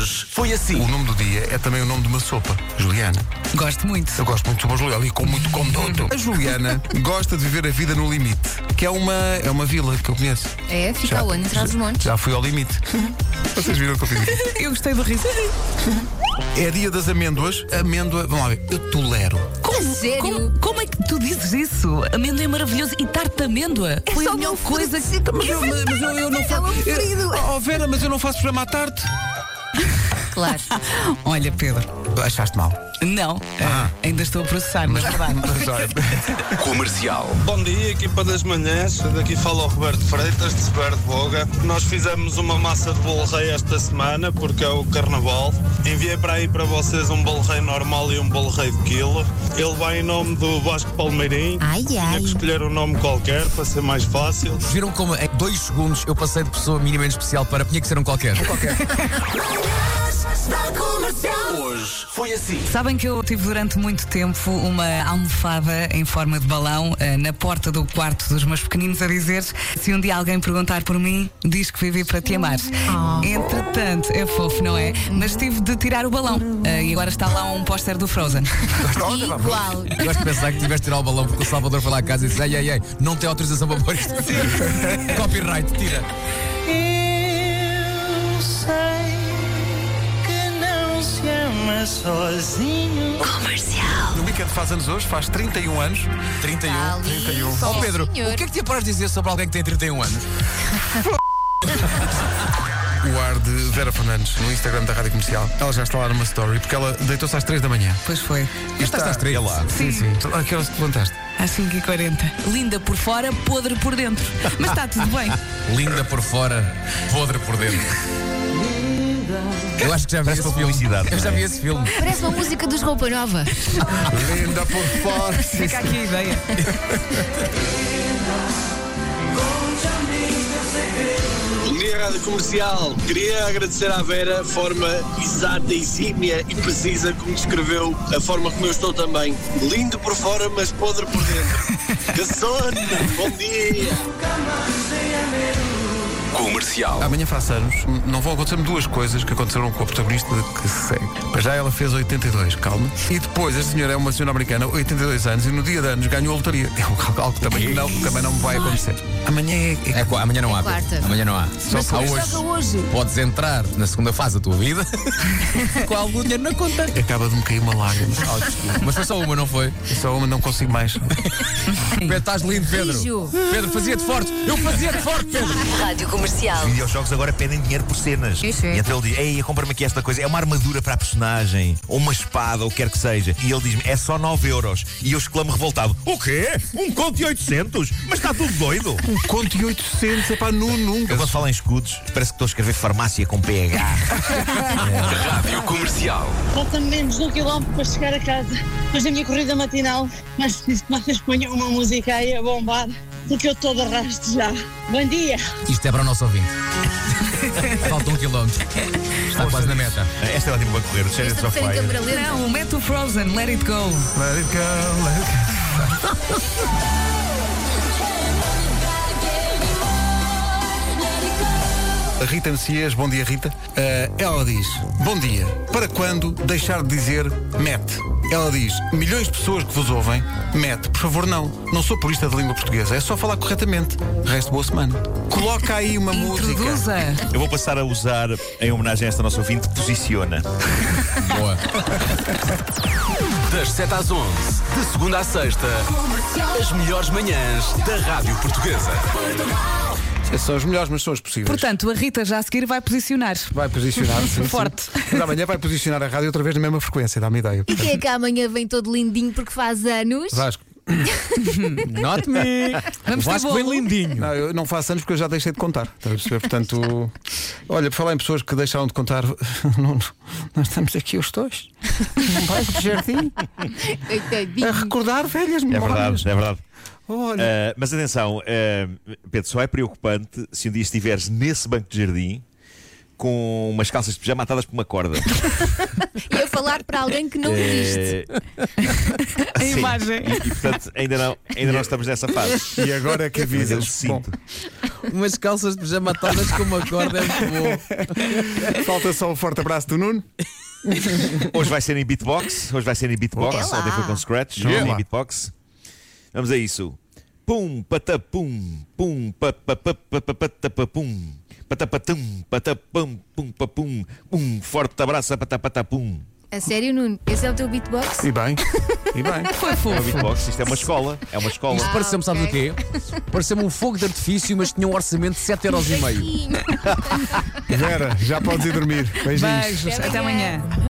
Hoje foi assim. O nome do dia é também o nome de uma sopa, Juliana. Gosto muito. Eu gosto muito de sopa Juliana e com muito conduto. A Juliana gosta de viver a vida no limite, que é uma, é uma vila que eu conheço. É, fica onde? Atrás dos montes. Já fui ao limite. Vocês viram o que eu fiz? Eu gostei do riso. É dia das amêndoas. Amêndoa, vamos lá ver, eu tolero. A sério? Como, como é que tu dizes isso? Amêndoa é maravilhoso e tarte de amêndoa foi só a melhor coisa que. Mas eu, mas eu, eu não É faço. Oh, Vera, mas eu não faço programa à tarde. Claro. Olha, Pedro. Achaste mal. Não, Ah. ainda estou a processar, mas verdade. Comercial. Bom dia, equipa das manhãs. Daqui fala o Roberto Freitas, de Sever de Boga. Nós fizemos uma massa de bolo rei esta semana, porque é o carnaval. Enviei para aí para vocês um bolo rei normal e um bolo rei de quilo. Ele vai em nome do Vasco Palmeirim. Ai, Tinha ai. que escolher um nome qualquer para ser mais fácil. Viram como em dois segundos eu passei de pessoa minimamente especial para tinha que ser um qualquer. Hoje foi assim. Sabem que eu tive durante muito tempo uma almofada em forma de balão eh, na porta do quarto dos meus pequeninos a dizer se um dia alguém perguntar por mim, diz que vivi para te amar. Entretanto, é fofo, não é? Mas tive de tirar o balão eh, e agora está lá um póster do Frozen. Igual. Gosto de pensar que tiveste de tirar o balão porque o Salvador foi lá a casa e disse: Ei, ei, ei, não tem autorização para pôr isto. Copyright, tira. Sozinho. o Weekend faz anos hoje, faz 31 anos. 31. Ali, 31. sim, Ó Pedro, senhor. o que é que te apraz dizer sobre alguém que tem 31 anos? O ar de Vera Fernandes no Instagram da Rádio Comercial. Ela já está lá numa story, porque ela deitou-se às 3 da manhã. Pois foi. Estás às três. lá. Sim, sim. A que horas te levantaste? Às 5h40. Linda por fora, podre por dentro. Mas está tudo bem. Linda por fora, podre por dentro. Eu acho que já vi esse filme. publicidade, Eu já é? vi esse filme. Parece uma música dos Roupa Nova. Linda por fora. Fica aqui a ideia. Bom dia, Rádio Comercial. Queria agradecer à Vera a forma exata, exímia e precisa como descreveu a forma como eu estou também. Lindo por fora, mas podre por dentro. Que sono! Bom dia! Comercial. Amanhã faço anos. Não vão acontecer-me duas coisas que aconteceram com a protagonista de que se segue. Para já ela fez 82, calma. E depois, a senhora é uma senhora americana, 82 anos, e no dia de anos ganhou a lotaria. É algo- que também não, também não me vai acontecer. Amanhã é. é É, amanhã não há. É quarta. Amanhã não há. Mas há como hoje. joga hoje? Podes entrar na segunda fase da tua vida com algum dinheiro na conta. Acaba de me cair uma lágrima. Mas foi só uma, não foi? Só uma, não consigo mais. Pedro, estás lindo, Pedro. Rijo. Pedro, fazia-te forte. Eu fazia-te forte, Pedro. Rádio Comercial. Os videojogos agora pedem dinheiro por cenas. Isso é. E então ele diz: Ei, compra-me aqui esta coisa. É uma armadura para a personagem, ou uma espada, ou o que quer que seja. E ele diz-me: É só 9 euros. E eu exclamo revoltado: O quê? Um conto de 800? Mas está tudo doido. Um conto de 800, é pá, nu, nunca. Eu quando falo em escudos, parece que estou a escrever farmácia com PH. Rádio Comercial. Falta menos de um quilómetro para chegar a casa. Depois da minha corrida matinal, mas preciso que vocês ponham uma música aí a bombar, porque eu estou de arrasto já. Bom dia! Isto é para o nosso ouvinte. Falta um quilómetro. Está quase na meta. Esta é ótima para correr. Fire. câmera lenta. Não, mete o Frozen, let it go. Let it go, let it go. Rita Messias, bom dia Rita. Eh, ela diz: Bom dia. Para quando deixar de dizer mete? Ela diz: Milhões de pessoas que vos ouvem, mete. Por favor, não. Não sou purista de língua portuguesa. É só falar corretamente. Resto boa semana. Coloca aí uma música. Introduza. Eu vou passar a usar, em homenagem a esta nossa ouvinte, posiciona. Boa. Das 7 às 11, de segunda à sexta, as melhores manhãs da Rádio Portuguesa. São as melhores, mas são as possíveis. Portanto, a Rita já a seguir vai posicionar. vai posicionar sim, sim. Forte. Mas amanhã vai posicionar a rádio outra vez na mesma frequência, dá-me ideia. E quem é que amanhã vem todo lindinho porque faz anos? Vasco. Not me. Vamos ter Vasco vem bolo. lindinho. Não, eu não faço anos porque eu já deixei de contar. Estás a perceber? Portanto, olha, por falar em pessoas que deixaram de contar, não, nós estamos aqui os dois, num bairro de jardim, Coitadinho. a recordar velhas É memórias. verdade, é verdade. Olha, Uh, mas atenção, uh, Pedro, só é preocupante se um dia estiveres nesse banco de jardim com umas calças de pijama atadas por uma corda. E a falar para alguém que não existe. Eh, A sim. imagem. E, e, portanto, ainda não, ainda não estamos nessa fase. E agora é que avisas. Sinto. Umas calças de pijama atadas com uma corda é muito bom. falta só o forte abraço do Nuno. Hoje vai ser em beatbox. Hoje vai ser em beatbox. Ontem foi com scratch. Yeah. Hoje em beatbox. Vamos a isso. Pum, patapum, pum, papapapapapapum, patapatum, patapum, pum, papum, um forte abraço, patapatapum. A sério, Nuno? Esse é o teu beatbox? E bem, e bem. Foi É um fofo. beatbox, isto é uma escola. É uma escola. Isto pareceu-me, sabes ok. o quê? Pareceu-me um fogo de artifício, mas tinha um orçamento de 7,5€. Sim. Vera, já podes ir dormir. Beijinhos. Beijos. Até amanhã.